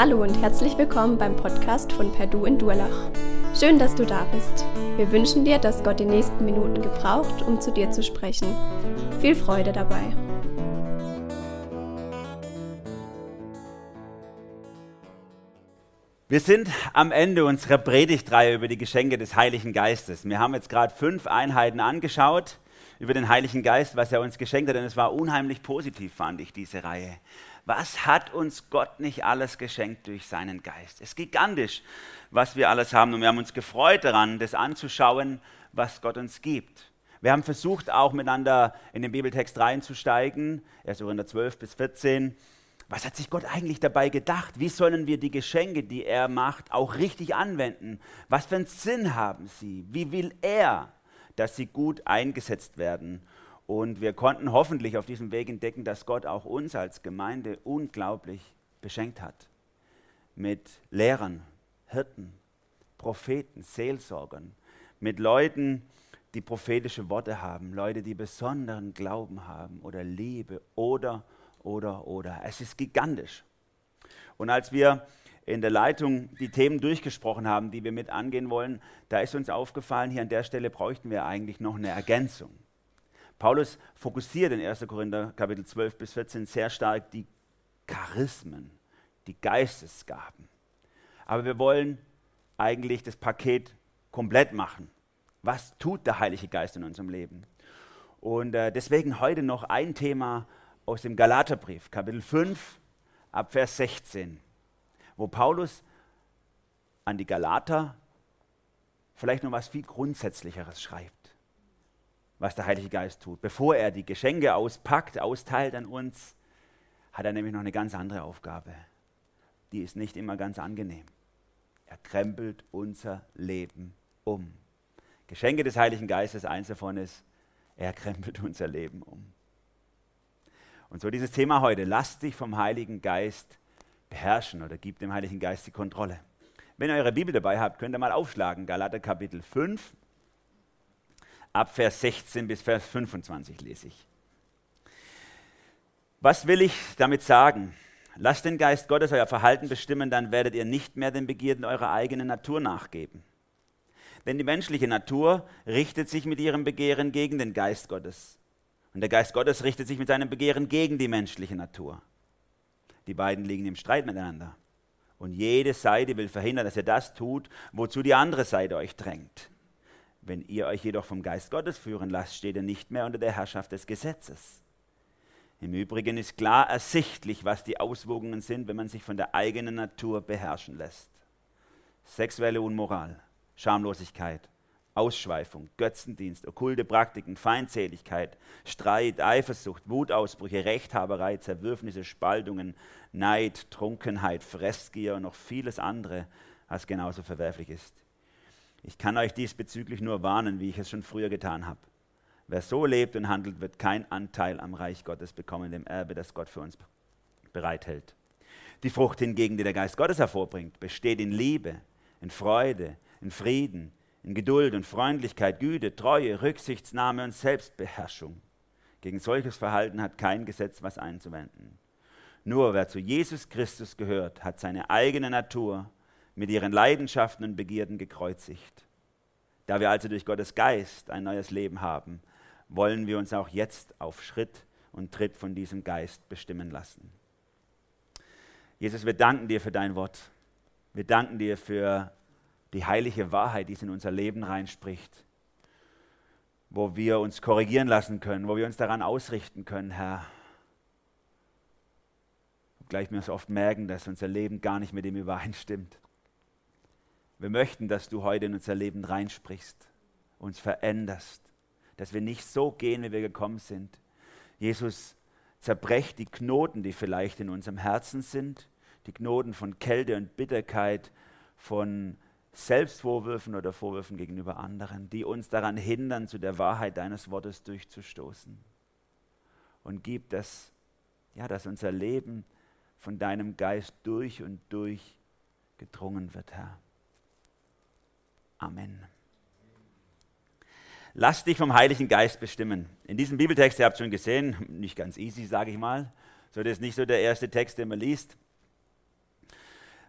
Hallo und herzlich willkommen beim Podcast von Perdu in Durlach. Schön, dass du da bist. Wir wünschen dir, dass Gott die nächsten Minuten gebraucht, um zu dir zu sprechen. Viel Freude dabei. Wir sind am Ende unserer Predigtreihe über die Geschenke des Heiligen Geistes. Wir haben jetzt gerade fünf Einheiten angeschaut über den Heiligen Geist, was er uns geschenkt hat. Und es war unheimlich positiv, fand ich, diese Reihe. Was hat uns Gott nicht alles geschenkt durch seinen Geist? Es ist gigantisch, was wir alles haben. Und wir haben uns gefreut daran, das anzuschauen, was Gott uns gibt. Wir haben versucht, auch miteinander in den Bibeltext reinzusteigen, 1. Korinther 12 bis 14. Was hat sich Gott eigentlich dabei gedacht? Wie sollen wir die Geschenke, die er macht, auch richtig anwenden? Was für einen Sinn haben sie? Wie will er, dass sie gut eingesetzt werden? Und wir konnten hoffentlich auf diesem Weg entdecken, dass Gott auch uns als Gemeinde unglaublich beschenkt hat. Mit Lehrern, Hirten, Propheten, Seelsorgern, mit Leuten, die prophetische Worte haben, Leute, die besonderen Glauben haben oder Liebe oder, oder, oder. Es ist gigantisch. Und als wir in der Leitung die Themen durchgesprochen haben, die wir mit angehen wollen, da ist uns aufgefallen, hier an der Stelle bräuchten wir eigentlich noch eine Ergänzung. Paulus fokussiert in 1. Korinther Kapitel 12 bis 14 sehr stark die Charismen, die Geistesgaben. Aber wir wollen eigentlich das Paket komplett machen. Was tut der Heilige Geist in unserem Leben? Und äh, deswegen heute noch ein Thema aus dem Galaterbrief, Kapitel 5, ab Vers 16, wo Paulus an die Galater vielleicht noch was viel Grundsätzlicheres schreibt was der Heilige Geist tut. Bevor er die Geschenke auspackt, austeilt an uns, hat er nämlich noch eine ganz andere Aufgabe. Die ist nicht immer ganz angenehm. Er krempelt unser Leben um. Geschenke des Heiligen Geistes, eins davon ist, er krempelt unser Leben um. Und so dieses Thema heute, lass dich vom Heiligen Geist beherrschen oder gib dem Heiligen Geist die Kontrolle. Wenn ihr eure Bibel dabei habt, könnt ihr mal aufschlagen, Galater Kapitel 5, ab Vers 16 bis Vers 25 lese ich. Was will ich damit sagen? Lasst den Geist Gottes euer Verhalten bestimmen, dann werdet ihr nicht mehr den Begierden eurer eigenen Natur nachgeben. Denn die menschliche Natur richtet sich mit ihrem Begehren gegen den Geist Gottes. Und der Geist Gottes richtet sich mit seinem Begehren gegen die menschliche Natur. Die beiden liegen im Streit miteinander. Und jede Seite will verhindern, dass ihr das tut, wozu die andere Seite euch drängt. Wenn ihr euch jedoch vom Geist Gottes führen lasst, steht ihr nicht mehr unter der Herrschaft des Gesetzes. Im Übrigen ist klar ersichtlich, was die Auswirkungen sind, wenn man sich von der eigenen Natur beherrschen lässt. Sexuelle Unmoral, Schamlosigkeit, Ausschweifung, Götzendienst, okkulte Praktiken, Feindseligkeit, Streit, Eifersucht, Wutausbrüche, Rechthaberei, Zerwürfnisse, Spaltungen, Neid, Trunkenheit, Fressgier und noch vieles andere, was genauso verwerflich ist. Ich kann euch diesbezüglich nur warnen, wie ich es schon früher getan habe. Wer so lebt und handelt, wird keinen Anteil am Reich Gottes bekommen, dem Erbe, das Gott für uns bereithält. Die Frucht hingegen, die der Geist Gottes hervorbringt, besteht in Liebe, in Freude, in Frieden, in Geduld und Freundlichkeit, Güte, Treue, Rücksichtsnahme und Selbstbeherrschung. Gegen solches Verhalten hat kein Gesetz was einzuwenden. Nur wer zu Jesus Christus gehört, hat seine eigene Natur mit ihren Leidenschaften und Begierden gekreuzigt. Da wir also durch Gottes Geist ein neues Leben haben, wollen wir uns auch jetzt auf Schritt und Tritt von diesem Geist bestimmen lassen. Jesus, wir danken dir für dein Wort. Wir danken dir für die heilige Wahrheit, die es in unser Leben reinspricht, wo wir uns korrigieren lassen können, wo wir uns daran ausrichten können, Herr. Gleich wir es oft merken, dass unser Leben gar nicht mit dem übereinstimmt. Wir möchten, dass du heute in unser Leben reinsprichst, uns veränderst, dass wir nicht so gehen, wie wir gekommen sind. Jesus, zerbrecht die Knoten, die vielleicht in unserem Herzen sind, die Knoten von Kälte und Bitterkeit, von Selbstvorwürfen oder Vorwürfen gegenüber anderen, die uns daran hindern, zu der Wahrheit deines Wortes durchzustoßen. Und gib das, ja, dass unser Leben von deinem Geist durch und durch gedrungen wird, Herr. Amen. Lass dich vom Heiligen Geist bestimmen. In diesem Bibeltext, ihr habt schon gesehen, nicht ganz easy, sage ich mal. So, das ist nicht so der erste Text, den man liest.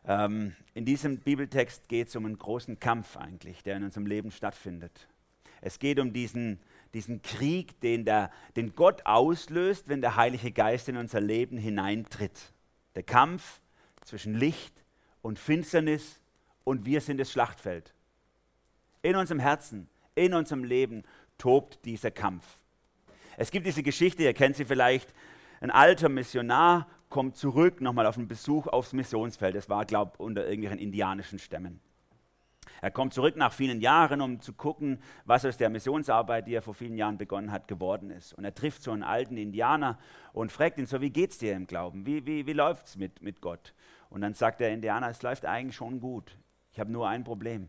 Ähm, in diesem Bibeltext geht es um einen großen Kampf eigentlich, der in unserem Leben stattfindet. Es geht um diesen, diesen Krieg, den, der, den Gott auslöst, wenn der Heilige Geist in unser Leben hineintritt. Der Kampf zwischen Licht und Finsternis und wir sind das Schlachtfeld. In unserem Herzen, in unserem Leben tobt dieser Kampf. Es gibt diese Geschichte, ihr kennt sie vielleicht, ein alter Missionar kommt zurück, nochmal auf einen Besuch aufs Missionsfeld. Das war, glaube ich, unter irgendwelchen indianischen Stämmen. Er kommt zurück nach vielen Jahren, um zu gucken, was aus der Missionsarbeit, die er vor vielen Jahren begonnen hat, geworden ist. Und er trifft so einen alten Indianer und fragt ihn so, wie geht's dir im Glauben? Wie, wie, wie läuft's mit, mit Gott? Und dann sagt der Indianer, es läuft eigentlich schon gut. Ich habe nur ein Problem.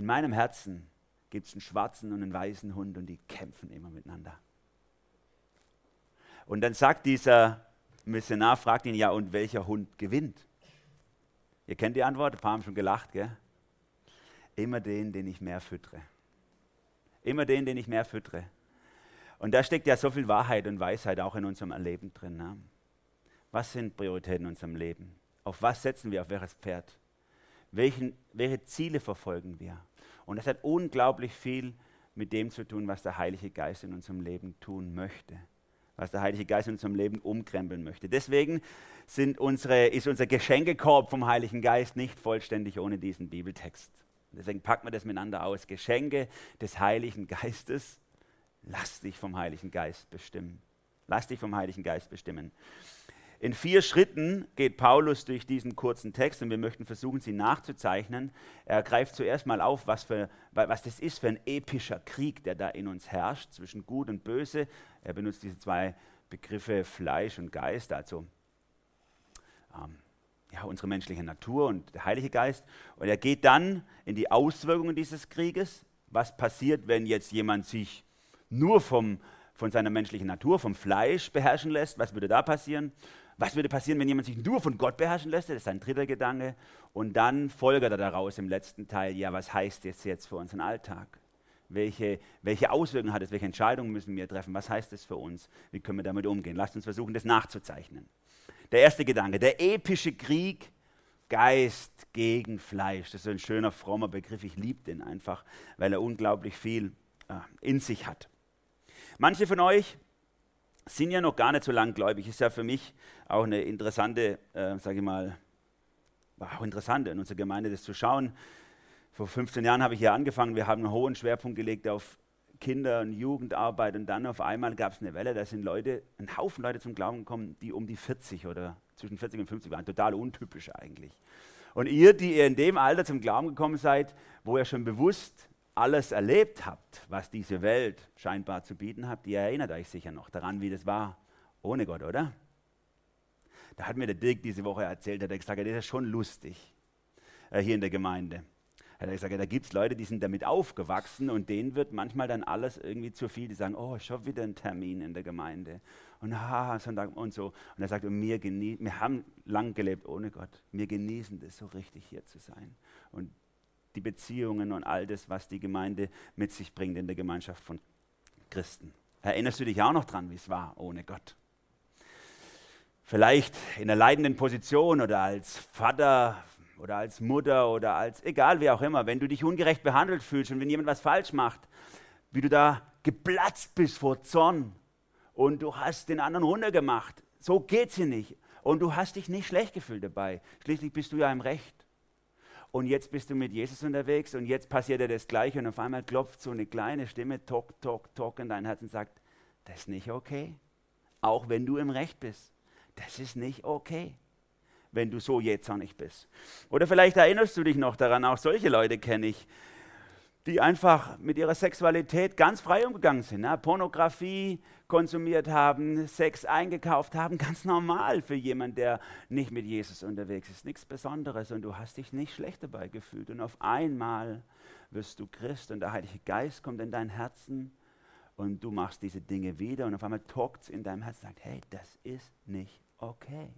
In meinem Herzen gibt es einen schwarzen und einen weißen Hund und die kämpfen immer miteinander. Und dann sagt dieser Missionar, fragt ihn, ja, und welcher Hund gewinnt? Ihr kennt die Antwort, ein paar haben schon gelacht, gell? Immer den, den ich mehr füttere. Immer den, den ich mehr füttere. Und da steckt ja so viel Wahrheit und Weisheit auch in unserem Erleben drin. Ne? Was sind Prioritäten in unserem Leben? Auf was setzen wir, auf welches Pferd? Welchen, welche Ziele verfolgen wir? Und das hat unglaublich viel mit dem zu tun, was der Heilige Geist in unserem Leben tun möchte. Was der Heilige Geist in unserem Leben umkrempeln möchte. Deswegen unsere, ist unser Geschenkekorb vom Heiligen Geist nicht vollständig ohne diesen Bibeltext. Deswegen packen wir das miteinander aus. Geschenke des Heiligen Geistes. Lass dich vom Heiligen Geist bestimmen. Lass dich vom Heiligen Geist bestimmen. In vier Schritten geht Paulus durch diesen kurzen Text und wir möchten versuchen, sie nachzuzeichnen. Er greift zuerst mal auf, was, für, was das ist für ein epischer Krieg, der da in uns herrscht, zwischen Gut und Böse. Er benutzt diese zwei Begriffe Fleisch und Geist, also ähm, ja, unsere menschliche Natur und der Heilige Geist. Und er geht dann in die Auswirkungen dieses Krieges. Was passiert, wenn jetzt jemand sich nur vom, von seiner menschlichen Natur, vom Fleisch beherrschen lässt? Was würde da passieren? Was würde passieren, wenn jemand sich nur von Gott beherrschen lässt? Das ist ein dritter Gedanke. Und dann folgert er daraus im letzten Teil, ja, was heißt das jetzt für unseren Alltag? Welche, welche Auswirkungen hat es? Welche Entscheidungen müssen wir treffen? Was heißt das für uns? Wie können wir damit umgehen? Lasst uns versuchen, das nachzuzeichnen. Der erste Gedanke, der epische Krieg Geist gegen Fleisch. Das ist ein schöner, frommer Begriff. Ich liebe den einfach, weil er unglaublich viel äh, in sich hat. Manche von euch sind ja noch gar nicht so langgläubig. Ist ja für mich auch eine interessante, äh, sage ich mal, auch interessant in unserer Gemeinde das zu schauen. Vor 15 Jahren habe ich hier angefangen. Wir haben einen hohen Schwerpunkt gelegt auf Kinder- und Jugendarbeit und dann auf einmal gab es eine Welle, da sind Leute, ein Haufen Leute zum Glauben gekommen, die um die 40 oder zwischen 40 und 50 waren. Total untypisch eigentlich. Und ihr, die ihr in dem Alter zum Glauben gekommen seid, wo ihr schon bewusst alles erlebt habt, was diese Welt scheinbar zu bieten hat, ihr erinnert euch sicher noch daran, wie das war ohne Gott, oder? Da hat mir der Dirk diese Woche erzählt, hat er gesagt, das ist schon lustig äh, hier in der Gemeinde. Hat gesagt, da gibt es Leute, die sind damit aufgewachsen und denen wird manchmal dann alles irgendwie zu viel. Die sagen, oh, schon wieder ein Termin in der Gemeinde. Und ha, Sonntag und so. Und er sagt, und wir, wir haben lang gelebt ohne Gott. Wir genießen das so richtig hier zu sein. Und die Beziehungen und all das, was die Gemeinde mit sich bringt in der Gemeinschaft von Christen. Erinnerst du dich auch noch dran, wie es war ohne Gott? Vielleicht in einer leidenden Position oder als Vater oder als Mutter oder als, egal wie auch immer, wenn du dich ungerecht behandelt fühlst und wenn jemand was falsch macht, wie du da geplatzt bist vor Zorn und du hast den anderen runtergemacht. So geht's hier nicht. Und du hast dich nicht schlecht gefühlt dabei. Schließlich bist du ja im Recht und jetzt bist du mit Jesus unterwegs und jetzt passiert dir das Gleiche und auf einmal klopft so eine kleine Stimme, tok, tok, tok in dein Herz und sagt, das ist nicht okay. Auch wenn du im Recht bist. Das ist nicht okay, wenn du so nicht bist. Oder vielleicht erinnerst du dich noch daran, auch solche Leute kenne ich, die einfach mit ihrer Sexualität ganz frei umgegangen sind. Ne? Pornografie konsumiert haben, Sex eingekauft haben, ganz normal für jemanden, der nicht mit Jesus unterwegs ist. Nichts Besonderes und du hast dich nicht schlecht dabei gefühlt. Und auf einmal wirst du Christ und der Heilige Geist kommt in dein Herzen und du machst diese Dinge wieder und auf einmal tockt es in deinem Herzen und sagt, hey, das ist nicht okay.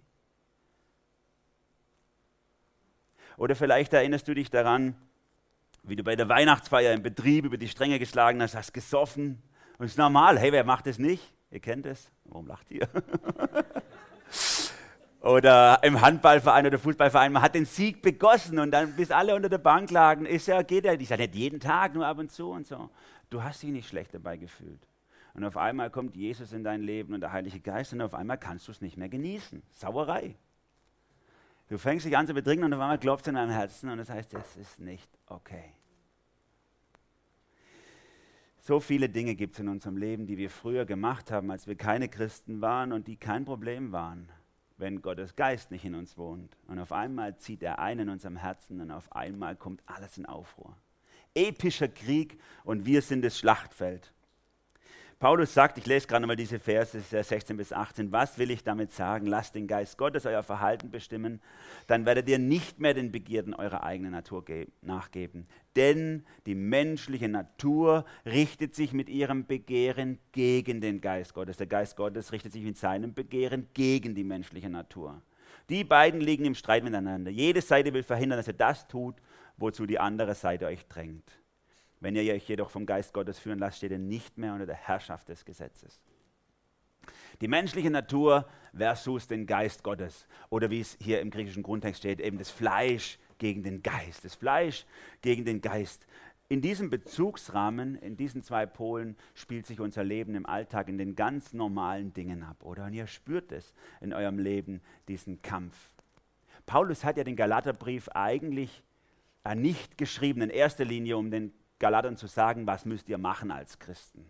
Oder vielleicht erinnerst du dich daran, wie du bei der Weihnachtsfeier im Betrieb über die Stränge geschlagen hast, hast gesoffen. Und es ist normal. Hey, wer macht das nicht? Ihr kennt es. Warum lacht ihr? oder im Handballverein oder Fußballverein, man hat den Sieg begossen und dann bis alle unter der Bank lagen, ist ja, geht ja, ich sage nicht jeden Tag, nur ab und zu und so. Du hast dich nicht schlecht dabei gefühlt. Und auf einmal kommt Jesus in dein Leben und der Heilige Geist und auf einmal kannst du es nicht mehr genießen. Sauerei. Du fängst dich an zu betrinken und auf einmal klopft es in deinem Herzen und das heißt, es ist nicht okay. So viele Dinge gibt es in unserem Leben, die wir früher gemacht haben, als wir keine Christen waren und die kein Problem waren wenn Gottes Geist nicht in uns wohnt. Und auf einmal zieht er ein in unserem Herzen und auf einmal kommt alles in Aufruhr. Epischer Krieg und wir sind das Schlachtfeld. Paulus sagt, ich lese gerade nochmal diese Verse 16 bis 18, was will ich damit sagen? Lasst den Geist Gottes euer Verhalten bestimmen, dann werdet ihr nicht mehr den Begierden eurer eigenen Natur nachgeben. Denn die menschliche Natur richtet sich mit ihrem Begehren gegen den Geist Gottes. Der Geist Gottes richtet sich mit seinem Begehren gegen die menschliche Natur. Die beiden liegen im Streit miteinander. Jede Seite will verhindern, dass ihr das tut, wozu die andere Seite euch drängt. Wenn ihr euch jedoch vom Geist Gottes führen lasst, steht ihr nicht mehr unter der Herrschaft des Gesetzes. Die menschliche Natur versus den Geist Gottes. Oder wie es hier im griechischen Grundtext steht, eben das Fleisch gegen den Geist. Das Fleisch gegen den Geist. In diesem Bezugsrahmen, in diesen zwei Polen, spielt sich unser Leben im Alltag in den ganz normalen Dingen ab, oder? Und ihr spürt es in eurem Leben, diesen Kampf. Paulus hat ja den Galaterbrief eigentlich nicht geschrieben, in erster Linie, um den Galatern zu sagen, was müsst ihr machen als Christen.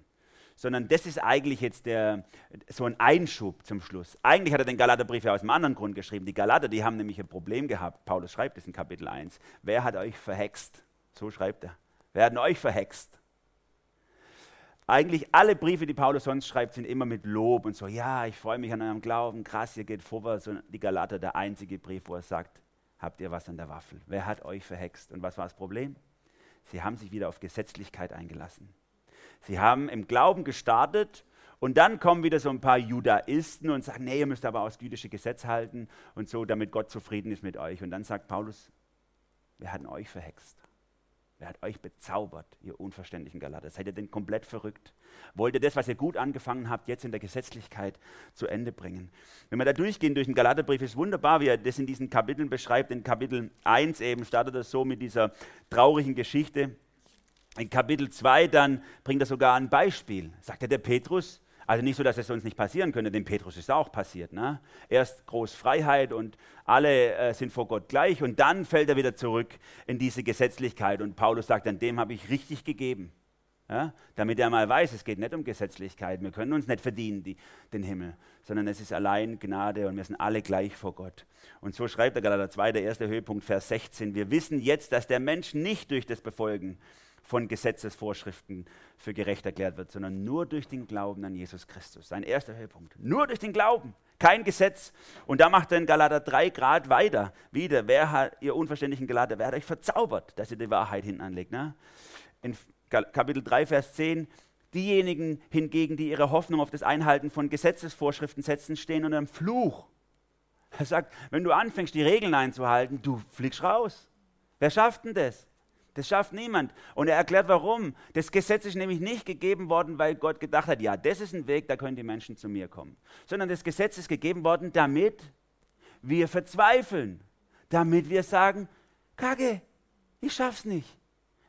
Sondern das ist eigentlich jetzt der, so ein Einschub zum Schluss. Eigentlich hat er den Galaterbrief ja aus einem anderen Grund geschrieben. Die Galater, die haben nämlich ein Problem gehabt. Paulus schreibt es in Kapitel 1. Wer hat euch verhext? So schreibt er. Wer hat euch verhext? Eigentlich alle Briefe, die Paulus sonst schreibt, sind immer mit Lob und so, ja, ich freue mich an eurem Glauben, krass, ihr geht vorwärts. Und die Galater, der einzige Brief, wo er sagt, habt ihr was an der Waffel? Wer hat euch verhext? Und was war das Problem? Sie haben sich wieder auf Gesetzlichkeit eingelassen. Sie haben im Glauben gestartet und dann kommen wieder so ein paar Judaisten und sagen, nee, ihr müsst aber das jüdische Gesetz halten und so, damit Gott zufrieden ist mit euch. Und dann sagt Paulus, wer hat euch verhext? Wer hat euch bezaubert, ihr unverständlichen Galater? Seid ihr denn komplett verrückt? Wollt ihr das, was ihr gut angefangen habt, jetzt in der Gesetzlichkeit zu Ende bringen? Wenn wir da durchgehen durch den Galaterbrief, ist wunderbar, wie er das in diesen Kapiteln beschreibt. In Kapitel 1 eben startet er so mit dieser traurigen Geschichte. In Kapitel 2 dann bringt er sogar ein Beispiel. Sagt er, der Petrus, also nicht so, dass es uns nicht passieren könnte, dem Petrus ist auch passiert. Ne? Erst groß Freiheit und alle äh, sind vor Gott gleich und dann fällt er wieder zurück in diese Gesetzlichkeit und Paulus sagt, an dem habe ich richtig gegeben. Ja? Damit er mal weiß, es geht nicht um Gesetzlichkeit, wir können uns nicht verdienen, die, den Himmel, sondern es ist allein Gnade und wir sind alle gleich vor Gott. Und so schreibt er Galater 2, der erste Höhepunkt, Vers 16, wir wissen jetzt, dass der Mensch nicht durch das Befolgen von Gesetzesvorschriften für gerecht erklärt wird, sondern nur durch den Glauben an Jesus Christus. Sein erster Höhepunkt. Nur durch den Glauben, kein Gesetz. Und da macht er in Galater 3 Grad weiter. Wieder, wer hat, ihr unverständlichen Galater, wer hat euch verzaubert, dass ihr die Wahrheit hinten anlegt? Ne? In Kapitel 3, Vers 10, diejenigen hingegen, die ihre Hoffnung auf das Einhalten von Gesetzesvorschriften setzen, stehen unter einem Fluch. Er sagt, wenn du anfängst, die Regeln einzuhalten, du fliegst raus. Wer schafft denn das? Das schafft niemand. Und er erklärt warum. Das Gesetz ist nämlich nicht gegeben worden, weil Gott gedacht hat, ja, das ist ein Weg, da können die Menschen zu mir kommen. Sondern das Gesetz ist gegeben worden, damit wir verzweifeln. Damit wir sagen, Kacke, ich schaff's nicht.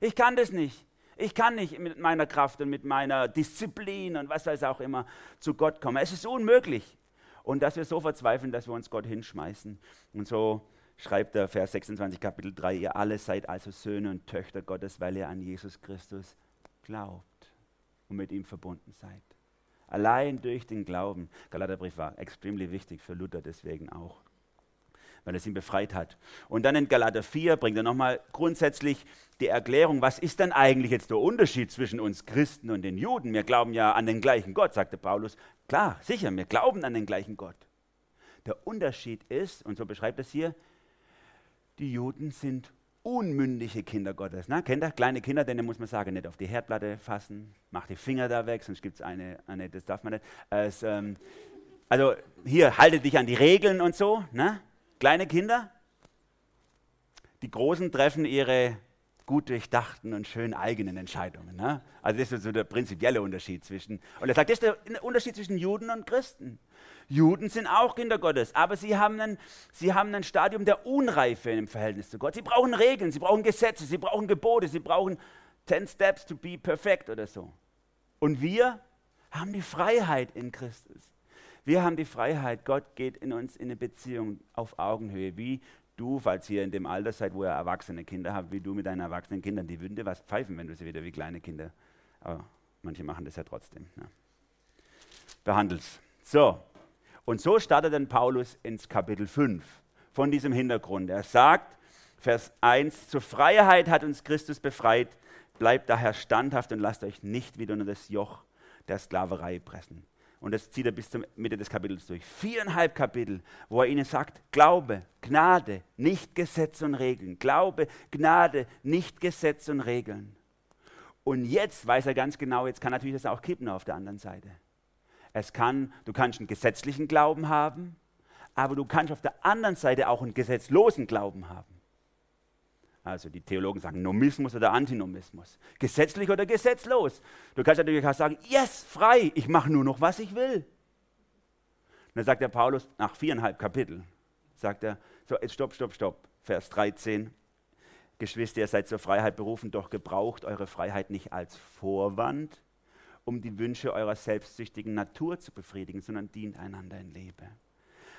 Ich kann das nicht. Ich kann nicht mit meiner Kraft und mit meiner Disziplin und was weiß auch immer zu Gott kommen. Es ist unmöglich. Und dass wir so verzweifeln, dass wir uns Gott hinschmeißen. Und so schreibt der Vers 26 Kapitel 3, ihr alle seid also Söhne und Töchter Gottes, weil ihr an Jesus Christus glaubt und mit ihm verbunden seid. Allein durch den Glauben. Galaterbrief war extrem wichtig für Luther deswegen auch, weil es ihn befreit hat. Und dann in Galater 4 bringt er nochmal grundsätzlich die Erklärung, was ist denn eigentlich jetzt der Unterschied zwischen uns Christen und den Juden? Wir glauben ja an den gleichen Gott, sagte Paulus. Klar, sicher, wir glauben an den gleichen Gott. Der Unterschied ist, und so beschreibt es hier, die Juden sind unmündige Kinder Gottes. Na, kennt ihr kleine Kinder, denen muss man sagen, nicht auf die Herdplatte fassen, mach die Finger da weg, sonst gibt es eine, eine, das darf man nicht. Es, ähm, also hier, halte dich an die Regeln und so. Na? Kleine Kinder, die Großen treffen ihre gut durchdachten und schön eigenen Entscheidungen. Ne? Also das ist so der prinzipielle Unterschied zwischen, und er sagt, das ist der Unterschied zwischen Juden und Christen. Juden sind auch Kinder Gottes, aber sie haben, ein, sie haben ein Stadium der Unreife im Verhältnis zu Gott. Sie brauchen Regeln, sie brauchen Gesetze, sie brauchen Gebote, sie brauchen 10 Steps to be perfect oder so. Und wir haben die Freiheit in Christus. Wir haben die Freiheit, Gott geht in uns in eine Beziehung auf Augenhöhe, wie du, falls ihr in dem Alter seid, wo ihr erwachsene Kinder habt, wie du mit deinen erwachsenen Kindern, die würden dir was pfeifen, wenn du sie wieder wie kleine Kinder, aber manche machen das ja trotzdem. Ne? Behandelst. So, und so startet dann Paulus ins Kapitel 5 von diesem Hintergrund. Er sagt, Vers 1, zur Freiheit hat uns Christus befreit, bleibt daher standhaft und lasst euch nicht wieder unter das Joch der Sklaverei pressen. Und das zieht er bis zur Mitte des Kapitels durch. Viereinhalb Kapitel, wo er ihnen sagt, Glaube, Gnade, nicht Gesetz und Regeln. Glaube, Gnade, nicht Gesetz und Regeln. Und jetzt weiß er ganz genau, jetzt kann natürlich das auch kippen auf der anderen Seite. Es kann, du kannst einen gesetzlichen Glauben haben, aber du kannst auf der anderen Seite auch einen gesetzlosen Glauben haben. Also die Theologen sagen Nomismus oder Antinomismus. Gesetzlich oder gesetzlos. Du kannst natürlich auch sagen, yes, frei, ich mache nur noch, was ich will. Und dann sagt der Paulus nach viereinhalb Kapitel, sagt er, so jetzt stopp, stopp, stopp, Vers 13. Geschwister, ihr seid zur Freiheit berufen, doch gebraucht eure Freiheit nicht als Vorwand, um die Wünsche eurer selbstsüchtigen Natur zu befriedigen, sondern dient einander in Liebe.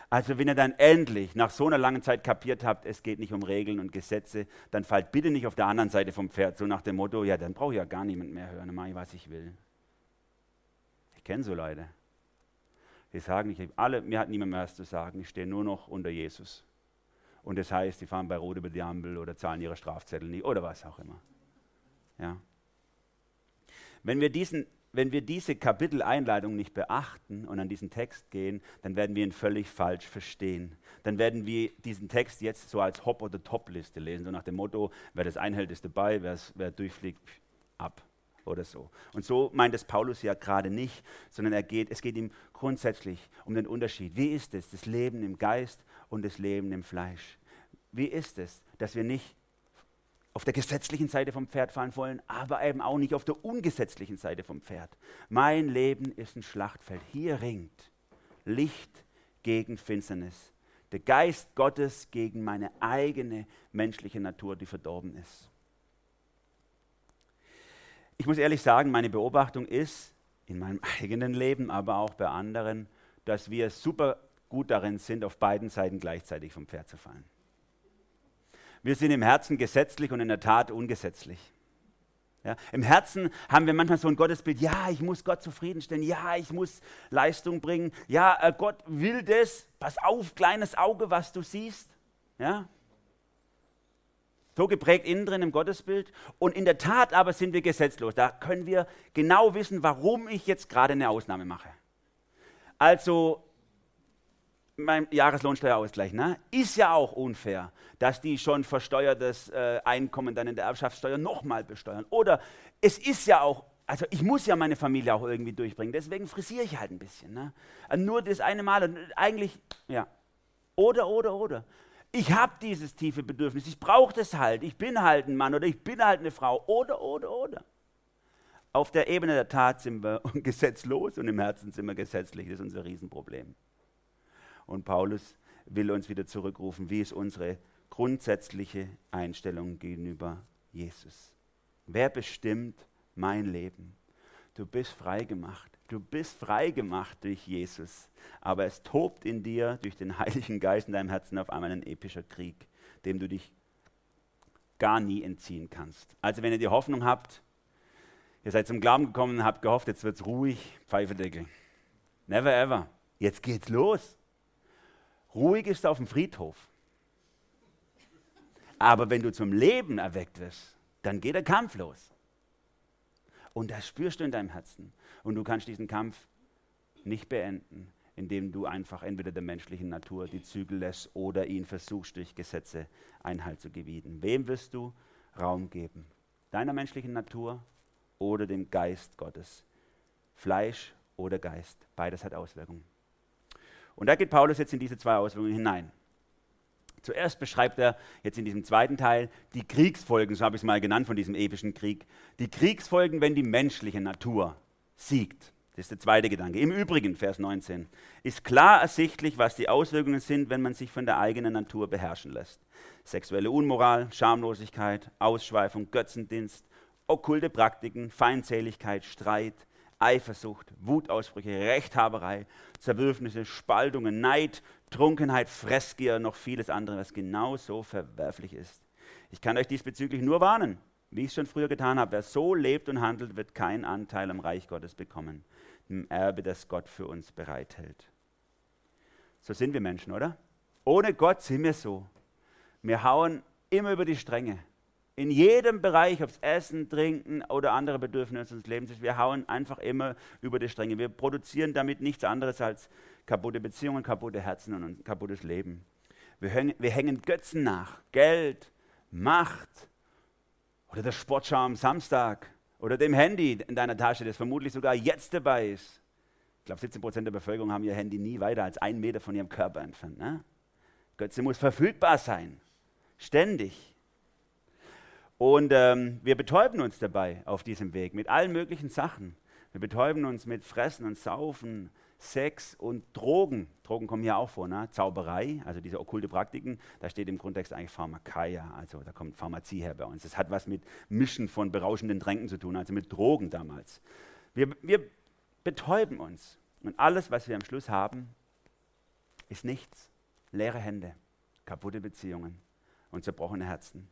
Also wenn ihr dann endlich nach so einer langen Zeit kapiert habt, es geht nicht um Regeln und Gesetze, dann fallt bitte nicht auf der anderen Seite vom Pferd, so nach dem Motto, ja, dann brauche ich ja gar niemand mehr hören, dann mache ich, was ich will. Ich kenne so Leute. Die sagen, ich alle, mir hat niemand mehr was zu sagen, ich stehe nur noch unter Jesus. Und das heißt, die fahren bei Rot über die Ampel oder zahlen ihre Strafzettel nicht oder was auch immer. Ja. Wenn wir diesen wenn wir diese Kapiteleinleitung nicht beachten und an diesen Text gehen, dann werden wir ihn völlig falsch verstehen. Dann werden wir diesen Text jetzt so als Hop- oder Top-Liste lesen, so nach dem Motto, wer das einhält, ist dabei, wer durchfliegt, ab oder so. Und so meint es Paulus ja gerade nicht, sondern er geht, es geht ihm grundsätzlich um den Unterschied. Wie ist es, das Leben im Geist und das Leben im Fleisch? Wie ist es, dass wir nicht auf der gesetzlichen Seite vom Pferd fallen wollen, aber eben auch nicht auf der ungesetzlichen Seite vom Pferd. Mein Leben ist ein Schlachtfeld. Hier ringt Licht gegen Finsternis. Der Geist Gottes gegen meine eigene menschliche Natur, die verdorben ist. Ich muss ehrlich sagen, meine Beobachtung ist, in meinem eigenen Leben, aber auch bei anderen, dass wir super gut darin sind, auf beiden Seiten gleichzeitig vom Pferd zu fallen. Wir sind im Herzen gesetzlich und in der Tat ungesetzlich. Ja, Im Herzen haben wir manchmal so ein Gottesbild, ja, ich muss Gott zufriedenstellen, ja, ich muss Leistung bringen, ja, äh, Gott will das, pass auf, kleines Auge, was du siehst. Ja? So geprägt innen drin im Gottesbild. Und in der Tat aber sind wir gesetzlos. Da können wir genau wissen, warum ich jetzt gerade eine Ausnahme mache. Also mein Jahreslohnsteuerausgleich, ne? ist ja auch unfair, dass die schon versteuertes äh, Einkommen dann in der Erbschaftssteuer nochmal besteuern. Oder es ist ja auch, also ich muss ja meine Familie auch irgendwie durchbringen, deswegen frisiere ich halt ein bisschen. Ne? Also nur das eine Mal und eigentlich, ja. Oder, oder, oder. Ich habe dieses tiefe Bedürfnis, ich brauche das halt, ich bin halt ein Mann oder ich bin halt eine Frau. Oder, oder, oder. Auf der Ebene der Tat sind wir gesetzlos und im Herzen sind wir gesetzlich. Das ist unser Riesenproblem. Und Paulus will uns wieder zurückrufen, wie ist unsere grundsätzliche Einstellung gegenüber Jesus. Wer bestimmt mein Leben? Du bist frei gemacht. Du bist frei gemacht durch Jesus. Aber es tobt in dir durch den Heiligen Geist in deinem Herzen auf einmal ein epischer Krieg, dem du dich gar nie entziehen kannst. Also wenn ihr die Hoffnung habt, ihr seid zum Glauben gekommen habt gehofft, jetzt wird es ruhig, Pfeifedeckel. Never ever. Jetzt geht's los. Ruhig ist auf dem Friedhof. Aber wenn du zum Leben erweckt wirst, dann geht der Kampf los. Und das spürst du in deinem Herzen. Und du kannst diesen Kampf nicht beenden, indem du einfach entweder der menschlichen Natur die Zügel lässt oder ihn versuchst, durch Gesetze Einhalt zu gebieten. Wem wirst du Raum geben? Deiner menschlichen Natur oder dem Geist Gottes? Fleisch oder Geist? Beides hat Auswirkungen. Und da geht Paulus jetzt in diese zwei Auswirkungen hinein. Zuerst beschreibt er jetzt in diesem zweiten Teil die Kriegsfolgen, so habe ich es mal genannt von diesem epischen Krieg. Die Kriegsfolgen, wenn die menschliche Natur siegt. Das ist der zweite Gedanke. Im Übrigen, Vers 19, ist klar ersichtlich, was die Auswirkungen sind, wenn man sich von der eigenen Natur beherrschen lässt. Sexuelle Unmoral, Schamlosigkeit, Ausschweifung, Götzendienst, okkulte Praktiken, Feindseligkeit, Streit, Eifersucht, Wutausbrüche, Rechthaberei, Zerwürfnisse, Spaltungen, Neid, Trunkenheit, Fressgier, noch vieles andere, was genauso verwerflich ist. Ich kann euch diesbezüglich nur warnen, wie ich es schon früher getan habe. Wer so lebt und handelt, wird keinen Anteil am Reich Gottes bekommen, dem Erbe, das Gott für uns bereithält. So sind wir Menschen, oder? Ohne Gott sind wir so. Wir hauen immer über die Stränge. In jedem Bereich, ob es Essen, Trinken oder andere Bedürfnisse unseres Lebens ist, wir hauen einfach immer über die Stränge. Wir produzieren damit nichts anderes als kaputte Beziehungen, kaputte Herzen und ein kaputtes Leben. Wir hängen, wir hängen Götzen nach, Geld, Macht oder der Sportschau am Samstag oder dem Handy in deiner Tasche, das vermutlich sogar jetzt dabei ist. Ich glaube, 17 Prozent der Bevölkerung haben ihr Handy nie weiter als einen Meter von ihrem Körper entfernt. Ne? Götze muss verfügbar sein, ständig. Und ähm, wir betäuben uns dabei auf diesem Weg mit allen möglichen Sachen. Wir betäuben uns mit Fressen und Saufen, Sex und Drogen. Drogen kommen hier auch vor, ne? Zauberei, also diese okkulte Praktiken, da steht im Grundtext eigentlich Pharmakeia, also da kommt Pharmazie her bei uns. Das hat was mit Mischen von berauschenden Tränken zu tun, also mit Drogen damals. Wir, wir betäuben uns und alles, was wir am Schluss haben, ist nichts. Leere Hände, kaputte Beziehungen und zerbrochene Herzen.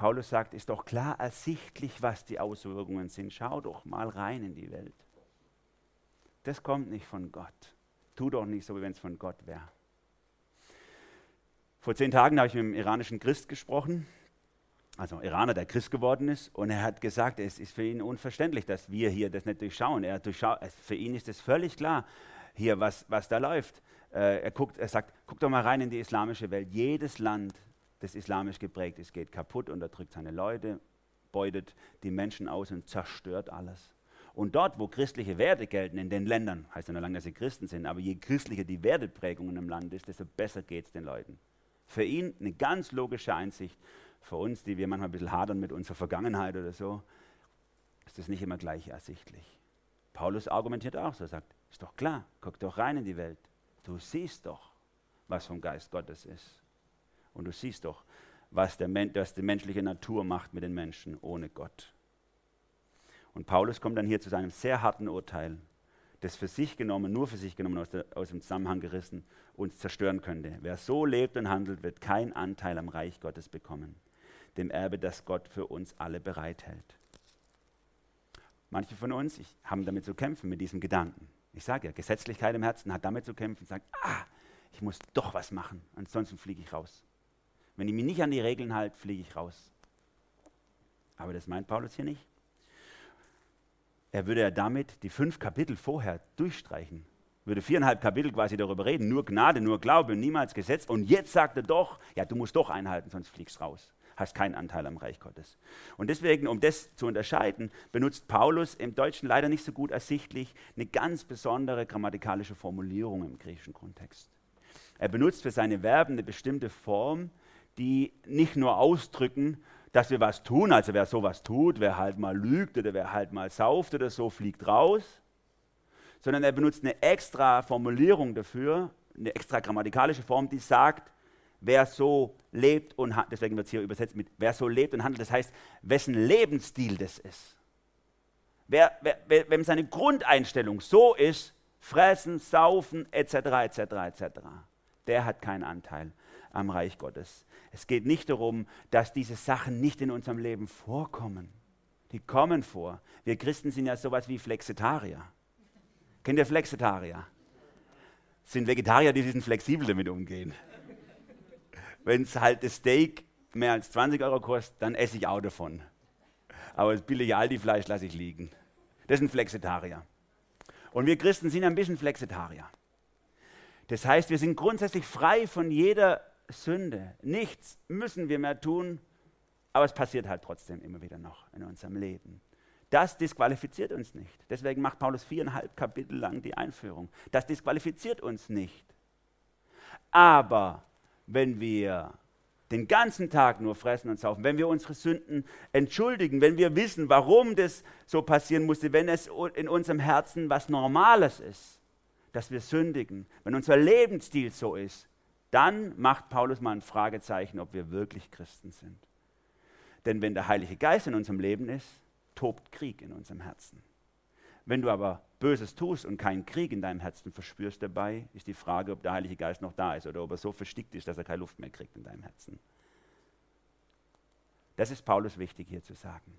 Paulus sagt, ist doch klar ersichtlich, was die Auswirkungen sind. Schau doch mal rein in die Welt. Das kommt nicht von Gott. Tu doch nicht so, wie wenn es von Gott wäre. Vor zehn Tagen habe ich mit einem iranischen Christ gesprochen, also Iraner, der Christ geworden ist, und er hat gesagt, es ist für ihn unverständlich, dass wir hier das nicht durchschauen. Er durchschaut, für ihn ist es völlig klar, hier, was, was da läuft. Äh, er, guckt, er sagt, guck doch mal rein in die islamische Welt. Jedes Land das islamisch geprägt ist, geht kaputt, unterdrückt seine Leute, beutet die Menschen aus und zerstört alles. Und dort, wo christliche Werte gelten, in den Ländern, heißt ja noch lange, dass sie Christen sind, aber je christlicher die Werteprägung in einem Land ist, desto besser geht es den Leuten. Für ihn eine ganz logische Einsicht. Für uns, die wir manchmal ein bisschen hadern mit unserer Vergangenheit oder so, ist das nicht immer gleich ersichtlich. Paulus argumentiert auch so, sagt, ist doch klar, guck doch rein in die Welt. Du siehst doch, was vom Geist Gottes ist. Und du siehst doch, was, der, was die menschliche Natur macht mit den Menschen ohne Gott. Und Paulus kommt dann hier zu seinem sehr harten Urteil, das für sich genommen, nur für sich genommen aus, der, aus dem Zusammenhang gerissen, uns zerstören könnte. Wer so lebt und handelt, wird keinen Anteil am Reich Gottes bekommen, dem Erbe, das Gott für uns alle bereithält. Manche von uns ich, haben damit zu kämpfen, mit diesem Gedanken. Ich sage ja, Gesetzlichkeit im Herzen hat damit zu kämpfen, sagt, ah, ich muss doch was machen, ansonsten fliege ich raus. Wenn ich mich nicht an die Regeln halte, fliege ich raus. Aber das meint Paulus hier nicht. Er würde ja damit die fünf Kapitel vorher durchstreichen. Würde viereinhalb Kapitel quasi darüber reden. Nur Gnade, nur Glaube, niemals Gesetz. Und jetzt sagt er doch, ja, du musst doch einhalten, sonst fliegst raus. Hast keinen Anteil am Reich Gottes. Und deswegen, um das zu unterscheiden, benutzt Paulus im Deutschen leider nicht so gut ersichtlich eine ganz besondere grammatikalische Formulierung im griechischen Kontext. Er benutzt für seine Verben eine bestimmte Form, die nicht nur ausdrücken, dass wir was tun, also wer sowas tut, wer halt mal lügt oder wer halt mal sauft oder so, fliegt raus, sondern er benutzt eine extra Formulierung dafür, eine extra grammatikalische Form, die sagt, wer so lebt und handelt, deswegen wird es hier übersetzt mit, wer so lebt und handelt, das heißt, wessen Lebensstil das ist. Wer, wer, wer, wenn seine Grundeinstellung so ist, fressen, saufen, etc., etc., etc., der hat keinen Anteil am Reich Gottes. Es geht nicht darum, dass diese Sachen nicht in unserem Leben vorkommen. Die kommen vor. Wir Christen sind ja sowas wie Flexitarier. Kennt ihr Flexitarier? Das sind Vegetarier, die sind flexibel damit umgehen. Wenn es halt das Steak mehr als 20 Euro kostet, dann esse ich auch davon. Aber das billige Aldi-Fleisch lasse ich liegen. Das sind Flexitarier. Und wir Christen sind ein bisschen Flexitarier. Das heißt, wir sind grundsätzlich frei von jeder Sünde. Nichts müssen wir mehr tun, aber es passiert halt trotzdem immer wieder noch in unserem Leben. Das disqualifiziert uns nicht. Deswegen macht Paulus viereinhalb Kapitel lang die Einführung. Das disqualifiziert uns nicht. Aber wenn wir den ganzen Tag nur fressen und saufen, wenn wir unsere Sünden entschuldigen, wenn wir wissen, warum das so passieren musste, wenn es in unserem Herzen was Normales ist, dass wir sündigen, wenn unser Lebensstil so ist, dann macht Paulus mal ein Fragezeichen, ob wir wirklich Christen sind. Denn wenn der Heilige Geist in unserem Leben ist, tobt Krieg in unserem Herzen. Wenn du aber Böses tust und keinen Krieg in deinem Herzen verspürst dabei, ist die Frage, ob der Heilige Geist noch da ist oder ob er so verstickt ist, dass er keine Luft mehr kriegt in deinem Herzen. Das ist Paulus wichtig hier zu sagen.